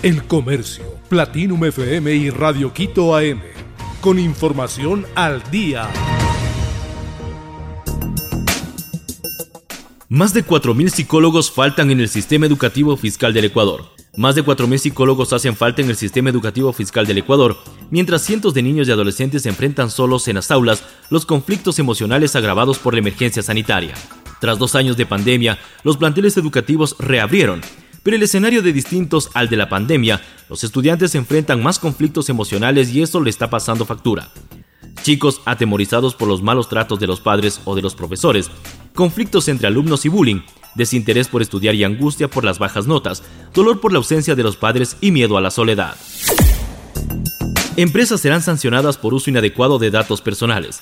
El Comercio, Platinum FM y Radio Quito AM. Con información al día. Más de 4.000 psicólogos faltan en el sistema educativo fiscal del Ecuador. Más de 4.000 psicólogos hacen falta en el sistema educativo fiscal del Ecuador, mientras cientos de niños y adolescentes enfrentan solos en las aulas los conflictos emocionales agravados por la emergencia sanitaria. Tras dos años de pandemia, los planteles educativos reabrieron pero el escenario de distintos al de la pandemia, los estudiantes enfrentan más conflictos emocionales y eso le está pasando factura. Chicos atemorizados por los malos tratos de los padres o de los profesores, conflictos entre alumnos y bullying, desinterés por estudiar y angustia por las bajas notas, dolor por la ausencia de los padres y miedo a la soledad. Empresas serán sancionadas por uso inadecuado de datos personales.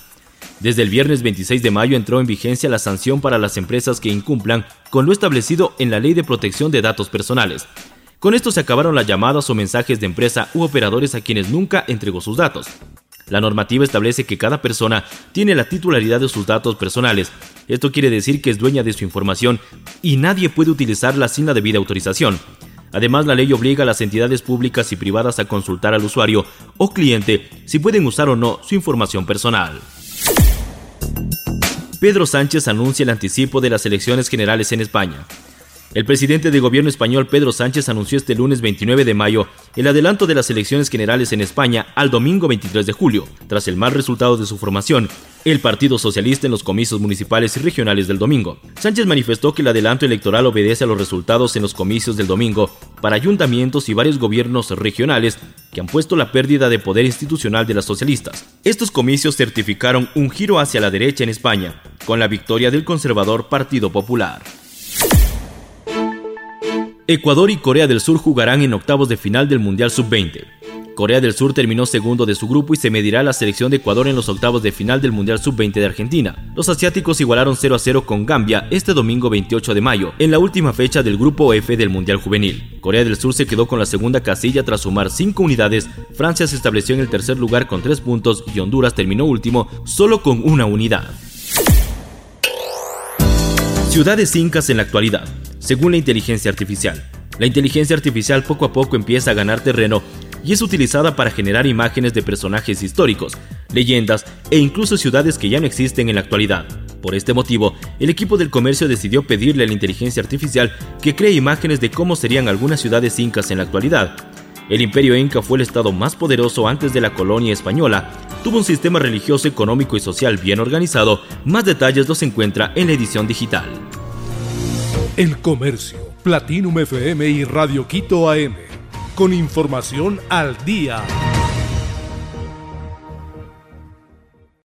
Desde el viernes 26 de mayo entró en vigencia la sanción para las empresas que incumplan con lo establecido en la Ley de Protección de Datos Personales. Con esto se acabaron las llamadas o mensajes de empresa u operadores a quienes nunca entregó sus datos. La normativa establece que cada persona tiene la titularidad de sus datos personales. Esto quiere decir que es dueña de su información y nadie puede utilizarla sin la debida autorización. Además, la ley obliga a las entidades públicas y privadas a consultar al usuario o cliente si pueden usar o no su información personal. Pedro Sánchez anuncia el anticipo de las elecciones generales en España. El presidente de gobierno español Pedro Sánchez anunció este lunes 29 de mayo el adelanto de las elecciones generales en España al domingo 23 de julio, tras el mal resultado de su formación, el Partido Socialista en los comicios municipales y regionales del domingo. Sánchez manifestó que el adelanto electoral obedece a los resultados en los comicios del domingo para ayuntamientos y varios gobiernos regionales que han puesto la pérdida de poder institucional de las socialistas. Estos comicios certificaron un giro hacia la derecha en España, con la victoria del conservador Partido Popular. Ecuador y Corea del Sur jugarán en octavos de final del Mundial Sub-20. Corea del Sur terminó segundo de su grupo y se medirá a la selección de Ecuador en los octavos de final del Mundial Sub-20 de Argentina. Los asiáticos igualaron 0 a 0 con Gambia este domingo 28 de mayo, en la última fecha del grupo F del Mundial Juvenil. Corea del Sur se quedó con la segunda casilla tras sumar 5 unidades, Francia se estableció en el tercer lugar con 3 puntos y Honduras terminó último solo con una unidad. Ciudades incas en la actualidad según la inteligencia artificial. La inteligencia artificial poco a poco empieza a ganar terreno y es utilizada para generar imágenes de personajes históricos, leyendas e incluso ciudades que ya no existen en la actualidad. Por este motivo, el equipo del comercio decidió pedirle a la inteligencia artificial que cree imágenes de cómo serían algunas ciudades incas en la actualidad. El imperio inca fue el estado más poderoso antes de la colonia española, tuvo un sistema religioso, económico y social bien organizado, más detalles los encuentra en la edición digital. El Comercio, Platinum FM y Radio Quito AM. Con información al día.